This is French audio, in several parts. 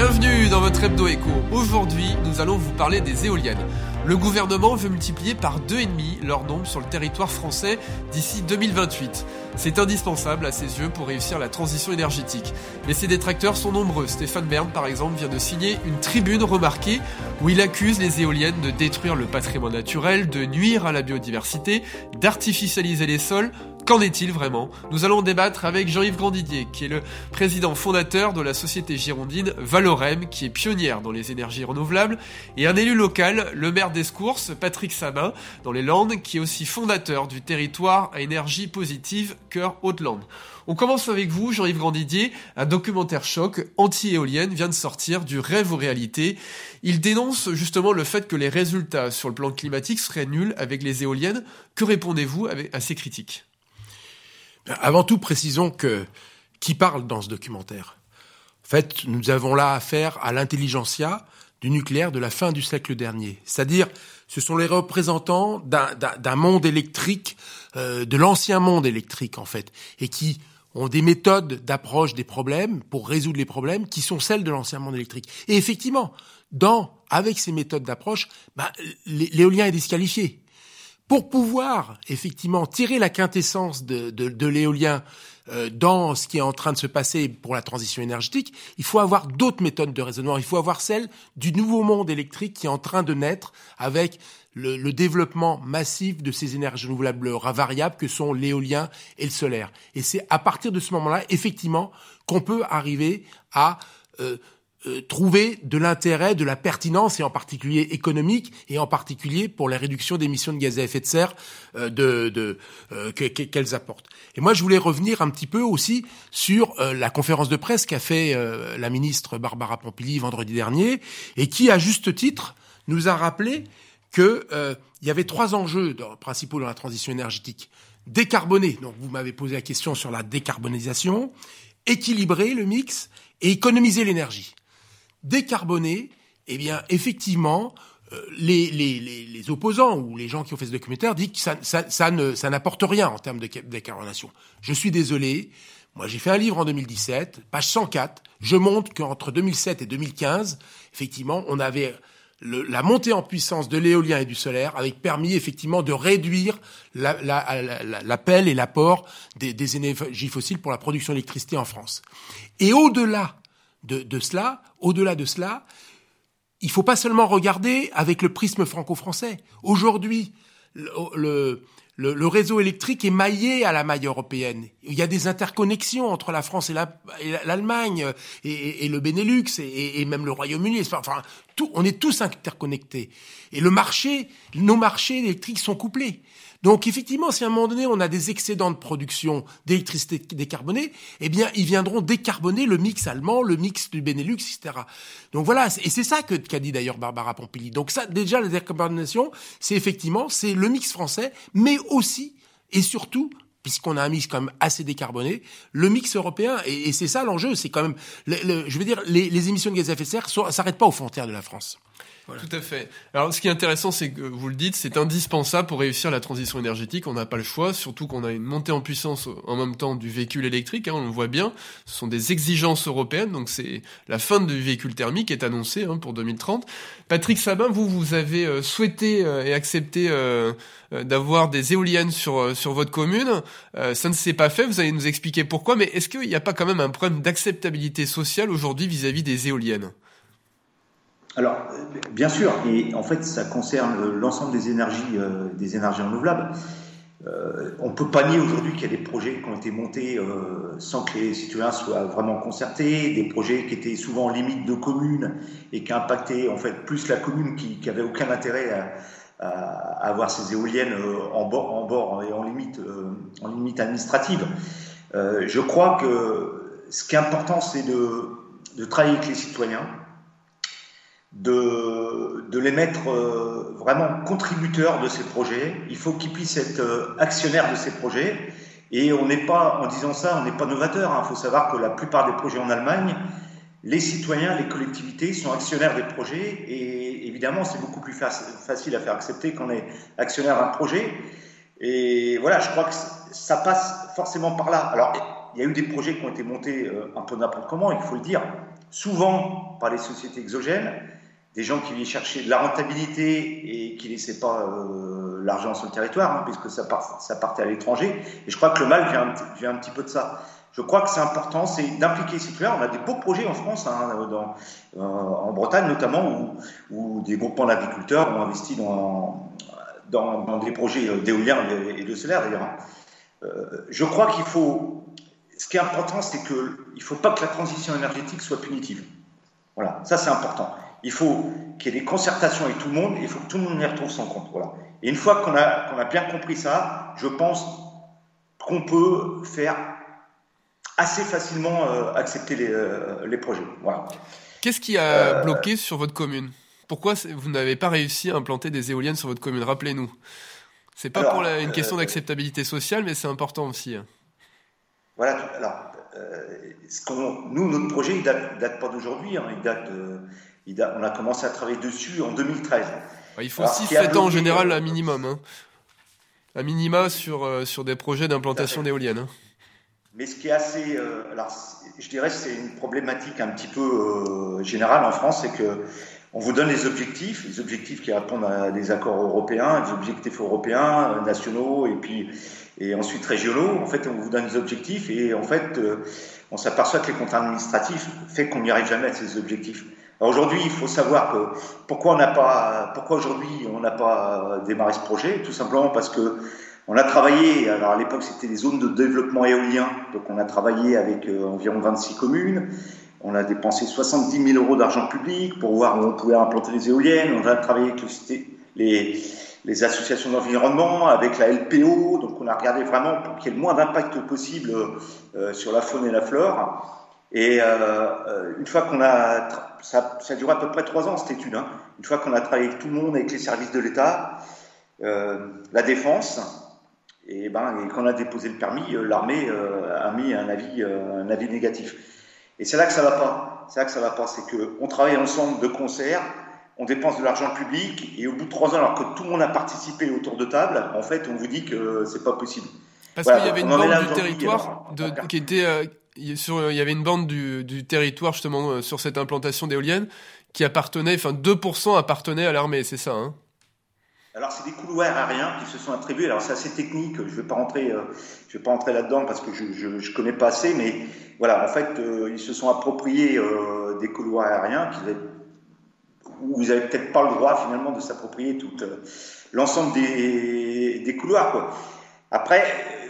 Bienvenue dans votre hebdo écho. Aujourd'hui, nous allons vous parler des éoliennes. Le gouvernement veut multiplier par deux et demi leur nombre sur le territoire français d'ici 2028. C'est indispensable à ses yeux pour réussir la transition énergétique. Mais ses détracteurs sont nombreux. Stéphane Bern, par exemple, vient de signer une tribune remarquée où il accuse les éoliennes de détruire le patrimoine naturel, de nuire à la biodiversité, d'artificialiser les sols, Qu'en est-il vraiment? Nous allons débattre avec Jean-Yves Grandidier, qui est le président fondateur de la société girondine Valorem, qui est pionnière dans les énergies renouvelables, et un élu local, le maire d'Escourses, Patrick Sabin, dans les Landes, qui est aussi fondateur du territoire à énergie positive Cœur Haute-Lande. On commence avec vous, Jean-Yves Grandidier. Un documentaire choc anti-éolienne vient de sortir du rêve aux réalités. Il dénonce justement le fait que les résultats sur le plan climatique seraient nuls avec les éoliennes. Que répondez-vous à ces critiques? Avant tout, précisons que qui parle dans ce documentaire? En fait, nous avons là affaire à l'intelligentsia du nucléaire de la fin du siècle dernier. C'est-à-dire, ce sont les représentants d'un monde électrique, euh, de l'ancien monde électrique en fait, et qui ont des méthodes d'approche des problèmes pour résoudre les problèmes qui sont celles de l'ancien monde électrique. Et effectivement, dans avec ces méthodes d'approche, bah, l'éolien est disqualifié pour pouvoir effectivement tirer la quintessence de, l'éolien euh, dans ce qui est en train de se passer pour la transition énergétique, il faut avoir d'autres méthodes de raisonnement. Il faut avoir celle du nouveau monde électrique qui est en train de naître avec le, le développement massif de ces énergies renouvelables variables que sont l'éolien et le solaire. Et c'est à partir de ce moment-là, effectivement, qu'on peut arriver à euh, euh, trouver de l'intérêt, de la pertinence, et en particulier économique, et en particulier pour la réduction d'émissions de gaz à effet de serre euh, de, de euh, qu'elles apportent. Et moi, je voulais revenir un petit peu aussi sur la conférence de presse qu'a fait la ministre Barbara Pompili vendredi dernier, et qui, à juste titre, nous a rappelé que il y avait trois enjeux principaux dans la transition énergétique décarboner. Donc, vous m'avez posé la question sur la décarbonisation, équilibrer le mix et économiser l'énergie décarboner, eh bien, effectivement, euh, les, les, les, opposants ou les gens qui ont fait ce documentaire disent que ça, ça, ça ne, ça n'apporte rien en termes de décarbonation. Je suis désolé. Moi, j'ai fait un livre en 2017, page 104. Je montre qu'entre 2007 et 2015, effectivement, on avait la montée en puissance de l'éolien et du solaire avait permis effectivement de réduire l'appel la, la, et l'apport des, des énergies fossiles pour la production d'électricité en France. Et au-delà de, cela, au-delà de cela, il faut pas seulement regarder avec le prisme franco-français. Aujourd'hui, le, le, réseau électrique est maillé à la maille européenne. Il y a des interconnexions entre la France et l'Allemagne et, le Benelux et, même le Royaume-Uni. Enfin, tout, on est tous interconnectés. Et le marché, nos marchés électriques sont couplés. Donc effectivement, si à un moment donné on a des excédents de production d'électricité décarbonée, eh bien ils viendront décarboner le mix allemand, le mix du Benelux, etc. Donc voilà, et c'est ça que qu'a dit d'ailleurs Barbara Pompili. Donc ça, déjà la décarbonation, c'est effectivement c'est le mix français, mais aussi et surtout puisqu'on a un mix quand même assez décarboné, le mix européen, et, c'est ça l'enjeu, c'est quand même, je veux dire, les, les, émissions de gaz à effet de serre s'arrêtent pas aux frontières de la France. Tout à fait. Alors, ce qui est intéressant, c'est que vous le dites, c'est indispensable pour réussir la transition énergétique. On n'a pas le choix, surtout qu'on a une montée en puissance en même temps du véhicule électrique. Hein, on le voit bien. Ce sont des exigences européennes, donc c'est la fin du véhicule thermique est annoncée hein, pour 2030. Patrick Sabin, vous, vous avez euh, souhaité euh, et accepté euh, d'avoir des éoliennes sur sur votre commune. ça ne s'est pas fait. Vous allez nous expliquer pourquoi. Mais est-ce qu'il n'y a pas quand même un problème d'acceptabilité sociale aujourd'hui vis-à-vis des éoliennes? Alors, bien sûr, et en fait, ça concerne l'ensemble des énergies, euh, des énergies renouvelables. Euh, on peut pas nier aujourd'hui qu'il y a des projets qui ont été montés euh, sans que les citoyens soient vraiment concertés, des projets qui étaient souvent en limite de communes et qui impactaient en fait plus la commune qui, qui avait aucun intérêt à, avoir ces éoliennes en bord, en bord et en limite, en limite administrative. je crois que ce qui est important, c'est de, de travailler avec les citoyens, de, les mettre euh, vraiment contributeurs de ces projets. Il faut qu'ils puissent être euh, actionnaires de ces projets. Et on n'est pas, en disant ça, on n'est pas novateur. Il hein. faut savoir que la plupart des projets en Allemagne, les citoyens, les collectivités sont actionnaires des projets. Et évidemment, c'est beaucoup plus facile à faire accepter qu'on est actionnaire d'un projet. Et voilà, je crois que ça passe forcément par là. Alors, il y a eu des projets qui ont été montés euh, un peu n'importe comment, il faut le dire. souvent par les sociétés exogènes, des gens qui viennent chercher de la rentabilité et qui ne laissaient pas euh, l'argent sur le territoire, hein, puisque ça, partait à l'étranger. Et je crois que le mal vient, un petit peu de ça. Je crois que c'est important, c'est d'impliquer ces citoyens. On a des beaux projets en France, hein, euh, en Bretagne notamment, où, des groupements d'agriculteurs ont investi dans, des projets d'éolien et de solaire d'ailleurs. Hein. Euh, je crois qu'il faut. Ce qui est important, c'est qu'il ne faut pas que la transition énergétique soit punitive. Voilà, ça c'est important. Il faut qu'il y ait des concertations avec tout le monde, il faut que tout le monde y retrouve son compte. Voilà. Et une fois qu'on a, qu'on a bien compris ça, je pense qu'on peut faire assez facilement euh, accepter les, euh, les, projets. Voilà. Qu'est-ce qui a bloqué sur votre commune? Pourquoi vous n'avez pas réussi à implanter des éoliennes sur votre commune? Rappelez-nous. C'est pas pour une question euh, d'acceptabilité sociale, mais c'est important aussi. Voilà. Alors, euh, ce nous, notre projet, il date, date pas d'aujourd'hui. Hein, il date, il on a commencé à travailler dessus en 2013. il faut 6-7 ans en général, à minimum. Hein. À minima sur, euh, sur des projets d'implantation d'éoliennes. Hein. Mais ce qui est assez. alors, je dirais que c'est une problématique un petit peu générale en France, c'est que on vous donne les objectifs, les objectifs qui répondent à des accords européens, des objectifs européens, euh, nationaux et puis et ensuite régionaux. En fait, on vous donne des objectifs et en fait, euh, on s'aperçoit que les contraintes administratives fait qu'on n'y arrive jamais à ces objectifs. Aujourd'hui, il faut savoir que pourquoi on n'a pas, pourquoi aujourd'hui on n'a pas démarré ce projet, tout simplement parce que on a travaillé. Alors à l'époque, c'était les zones de développement éolien, donc on a travaillé avec euh, environ 26 communes. On a dépensé 70 000 euros d'argent public pour voir où on pouvait implanter les éoliennes. On a travaillé avec les, les associations d'environnement, avec la LPO. Donc on a regardé vraiment pour qu'il y ait le moins d'impact possible euh, sur la faune et la flore. Et euh, euh, une fois qu'on a, ça, ça a duré à peu près trois ans cette étude. Hein. Une fois qu'on a travaillé avec tout le monde, avec les services de l'État, la défense, et ben, et qu'on a déposé le permis, l'armée a mis un avis, un avis négatif. Et c'est là que ça va pas. C'est là que ça va pas. C'est qu'on travaille ensemble de concert, on dépense de l'argent public, et au bout de trois ans, alors que tout le monde a participé autour de table, en fait, on vous dit que c'est pas possible. Parce qu'il y avait une bande du territoire de, qui était euh, il y avait une bande du, territoire justement euh, sur cette implantation d'éoliennes qui appartenait, enfin 2% appartenait à l'armée, c'est ça hein? Alors, c'est des couloirs aériens qui se sont attribués. Alors, c'est assez technique. Je ne vais pas rentrer, euh, je rentrer là-dedans parce que je ne connais pas assez. Mais voilà, en fait, euh, ils se sont appropriés euh, des couloirs aériens qui où vous n'avez peut-être pas le droit finalement de s'approprier tout l'ensemble des, couloirs. Après,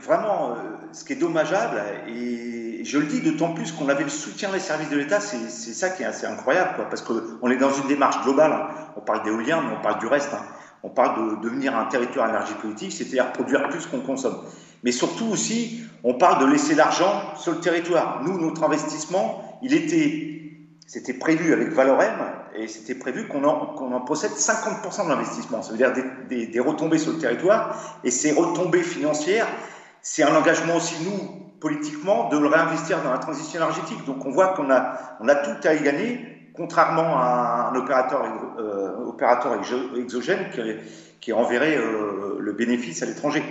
vraiment, ce qui est dommageable, et je le dis d'autant plus qu'on avait le soutien des services de l'État, c'est ça qui est assez incroyable, parce qu'on est dans une démarche globale. Hein. On parle d'éolien, mais on parle du reste. Hein on parle de devenir un territoire énergétique, c'est-à-dire produire plus qu'on consomme. Mais surtout aussi, on parle de laisser l'argent sur le territoire. Nous, notre investissement, il était, c'était prévu avec Valorem, et c'était prévu qu'on en, en, possède 50% de l'investissement. Ça veut dire des, des, retombées sur le territoire, et ces retombées financières, c'est un engagement aussi, nous, politiquement, de le réinvestir dans la transition énergétique. Donc on voit qu'on a, on a tout à y gagner contrairement à un opérateur, euh, opérateur exogène qui, qui enverrait euh, le bénéfice à l'étranger.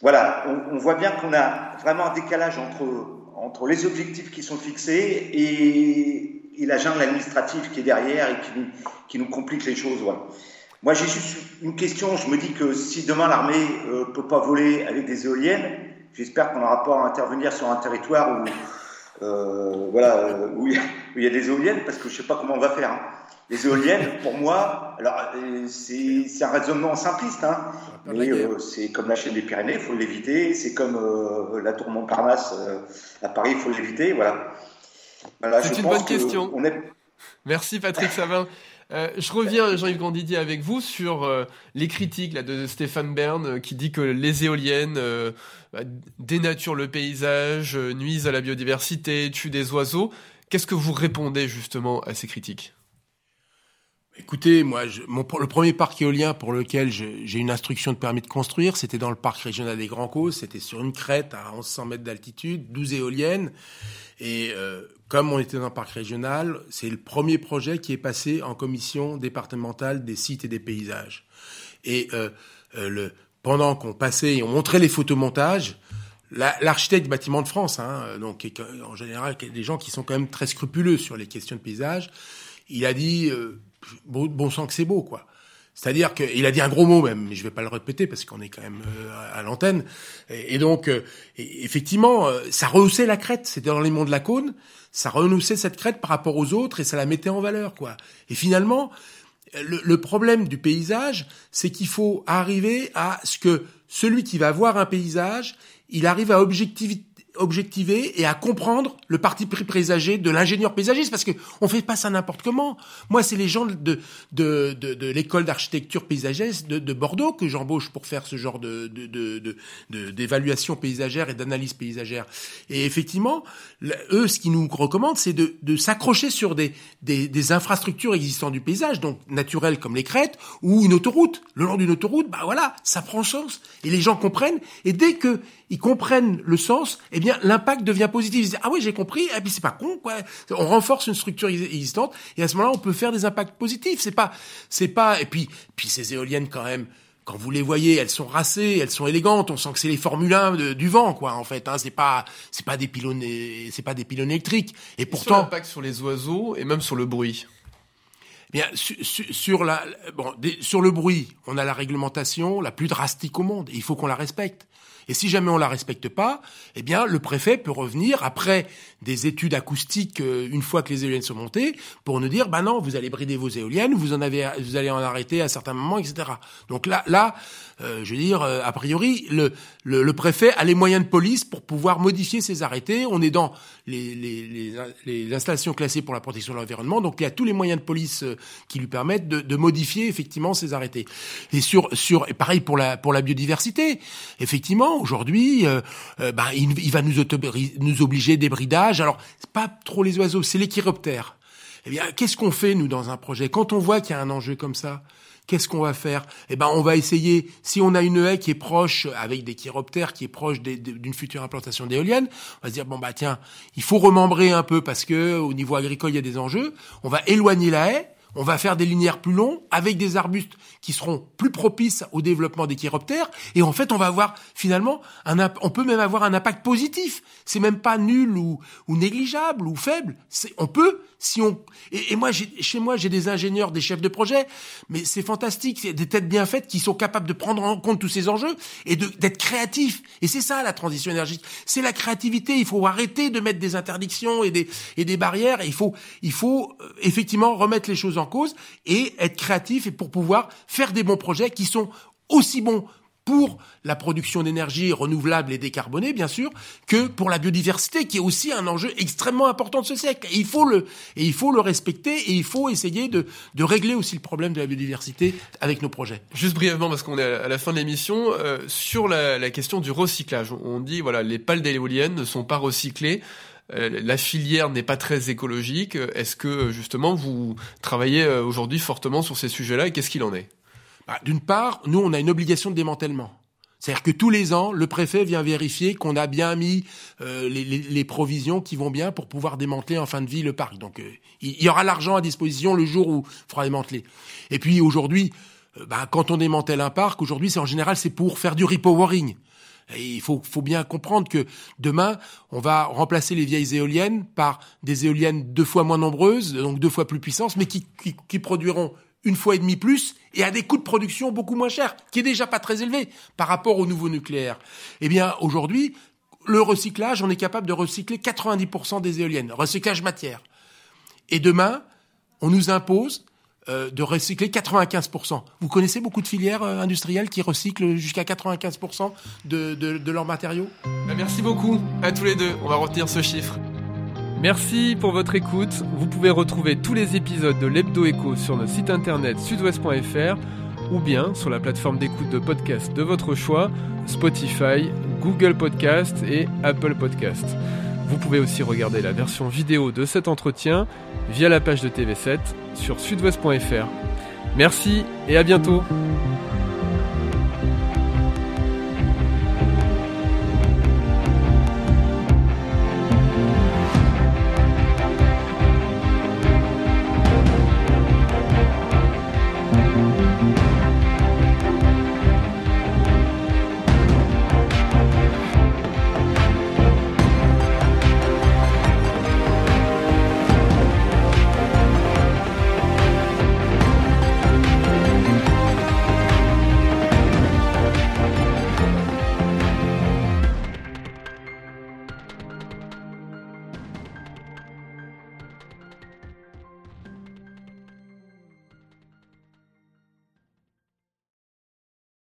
Voilà, on, voit bien qu'on a vraiment un décalage entre, entre les objectifs qui sont fixés et, et la jungle administrative qui est derrière et qui, qui nous complique les choses. Voilà. Moi, j'ai juste une question. Je me dis que si demain l'armée ne euh, peut pas voler avec des éoliennes, j'espère qu'on n'aura pas à intervenir sur un territoire où euh, voilà, euh, où il y, a des éoliennes, parce que je sais pas comment on va faire. Hein. Les éoliennes, pour moi, alors euh, c'est un raisonnement simpliste, hein, mais c'est comme la chaîne des Pyrénées, il faut l'éviter. C'est comme la tour Montparnasse à Paris, il faut l'éviter. Voilà. voilà c'est une bonne question. Merci Patrick Savin. Euh, je reviens, Jean-Yves Grandidier, avec vous sur euh, les critiques là, de Stéphane Bern euh, qui dit que les éoliennes bah, dénaturent le paysage, nuisent à la biodiversité, tuent des oiseaux. Qu'est-ce que vous répondez justement à ces critiques? Écoutez, moi, mon, le premier parc éolien pour lequel j'ai une instruction de permis de construire, c'était dans le parc régional des Grands Causes. C'était sur une crête à 1100 mètres d'altitude, 12 éoliennes. Et euh, comme on était dans un parc régional, c'est le premier projet qui est passé en commission départementale des sites et des paysages. Et euh, euh, le, pendant qu'on passait et on montrait les photomontages, l'architecte du bâtiment de France, hein, donc en général des gens qui sont quand même très scrupuleux sur les questions de paysage, il a dit euh, bon, bon sang que c'est beau quoi. C'est-à-dire qu'il a dit un gros mot même, mais je vais pas le répéter parce qu'on est quand même euh, à l'antenne. Et, donc, euh, effectivement, euh, ça rehaussait la crête. C'était dans les monts de la Cône, ça rehaussait cette crête par rapport aux autres et ça la mettait en valeur, quoi. Et finalement, le, problème du paysage, c'est qu'il faut arriver à ce que celui qui va voir un paysage, il arrive à objectiver objectiver et à comprendre le parti pris présagé de l'ingénieur paysagiste parce que on fait pas ça n'importe comment. Moi, c'est les gens de de de, de l'école d'architecture paysagiste de, de, Bordeaux que j'embauche pour faire ce genre de d'évaluation paysagère et d'analyse paysagère. Et effectivement, eux, ce qu'ils nous recommandent, c'est de, de s'accrocher sur des, des, des infrastructures existantes du paysage, donc naturelles comme les crêtes ou une autoroute. Le long d'une autoroute, bah voilà, ça prend sens et les gens comprennent. Et dès que ils comprennent le sens, eh bien l'impact devient positif. Ils disent ah oui j'ai compris, et puis c'est pas con quoi. On renforce une structure existante et à ce moment-là on peut faire des impacts positifs. C'est pas c'est pas et puis puis ces éoliennes quand même. Quand vous les voyez, elles sont racées, elles sont élégantes. On sent que c'est les Formule 1 du vent, quoi. En fait, hein, c'est pas, c'est pas des pylônes, c'est pas des pylônes électriques. Et, pourtant, sur l'impact sur les oiseaux et même sur le bruit. Eh bien, sur, la, bon, sur le bruit, on a la réglementation la plus drastique au monde. Et il faut qu'on la respecte. Et si jamais on la respecte pas, eh bien, le préfet peut revenir après des études acoustiques euh, une fois que les éoliennes sont montées pour nous dire, bah non, vous allez brider vos éoliennes, vous en avez, vous allez en arrêter à certains moments, etc. Donc là, là, euh, je veux dire, euh, a priori, le, le, préfet a les moyens de police pour pouvoir modifier ces arrêtés. On est dans les, les, les, les installations classées pour la protection de l'environnement, donc il y a tous les moyens de police qui lui permettent de, de modifier effectivement ces arrêtés. Et sur, sur, et pareil pour la, pour la biodiversité. Effectivement, aujourd'hui, euh, euh, bah, il, va nous, nous obliger des bridages. Alors, c'est pas trop les oiseaux, c'est les chiroptères. Eh bien, qu'est-ce qu'on fait nous dans un projet? Quand on voit qu'il y a un enjeu comme ça Qu'est-ce qu'on va faire? Eh ben, on va essayer. Si on a une haie qui est proche avec des chiroptères, qui est proche d'une future implantation d'éoliennes, on va se dire bon bah tiens, il faut remembrer un peu parce que au niveau agricole il y a des enjeux. On va éloigner la haie on va faire des linéaires plus longs avec des arbustes qui seront plus propices au développement des chiroptères. Et en fait, on va avoir finalement un, on peut même avoir un impact positif. C'est même pas nul ou, ou négligeable ou faible. On peut si on et, moi chez moi j'ai des ingénieurs, des chefs de projet, mais c'est fantastique, c'est des têtes bien faites qui sont capables de prendre en compte tous ces enjeux et d'être créatifs. Et c'est ça la transition énergétique, c'est la créativité. Il faut arrêter de mettre des interdictions et des et des barrières. il faut il faut euh, effectivement remettre les choses en cause et être créatif et pour pouvoir faire des bons projets qui sont aussi bons pour la production d'énergie renouvelable et décarbonée, bien sûr, que pour la biodiversité, qui est aussi un enjeu extrêmement important de ce siècle. Et il faut le, et il faut le respecter et il faut essayer de, de régler aussi le problème de la biodiversité avec nos projets. Juste brièvement, parce qu'on est à la fin de l'émission, euh, sur la, la, question du recyclage. On dit, voilà, les pales d'éoliennes ne sont pas recyclées. Euh, la filière n'est pas très écologique. Est-ce que justement vous travaillez euh, aujourd'hui fortement sur ces sujets-là et qu'est-ce qu'il en est? Bah, D'une part, nous on a une obligation de démantèlement. C'est-à-dire que tous les ans, le préfet vient vérifier qu'on a bien mis euh, les, provisions qui vont bien pour pouvoir démanteler en fin de vie le parc. Donc il y aura l'argent à disposition le jour où il faudra démanteler. Et puis aujourd'hui, bah, quand on démantèle un parc, aujourd'hui c'est en général c'est pour faire du repowering. Et il faut, faut bien comprendre que demain, on va remplacer les vieilles éoliennes par des éoliennes deux fois moins nombreuses, donc deux fois plus puissantes, mais qui, qui, qui produiront une fois et demi plus et à des coûts de production beaucoup moins chers, qui est déjà pas très élevé par rapport au nouveau nucléaire. Eh bien, aujourd'hui, le recyclage, on est capable de recycler 90% des éoliennes, recyclage matière. Et demain, on nous impose euh, de recycler 95%. Vous connaissez beaucoup de filières euh, industrielles qui recyclent jusqu'à 95% de, de, de, leurs matériaux? Bah, Merci beaucoup à tous les deux, on va retenir ce chiffre. Merci pour votre écoute. Vous pouvez retrouver tous les épisodes de l'Hebdo Echo sur notre site internet sudouest.fr ou bien sur la plateforme d'écoute de podcast de votre choix, Spotify, Google Podcast et Apple Podcast. Vous pouvez aussi regarder la version vidéo de cet entretien via la page de TV7 sur sudouest.fr. Merci et à bientôt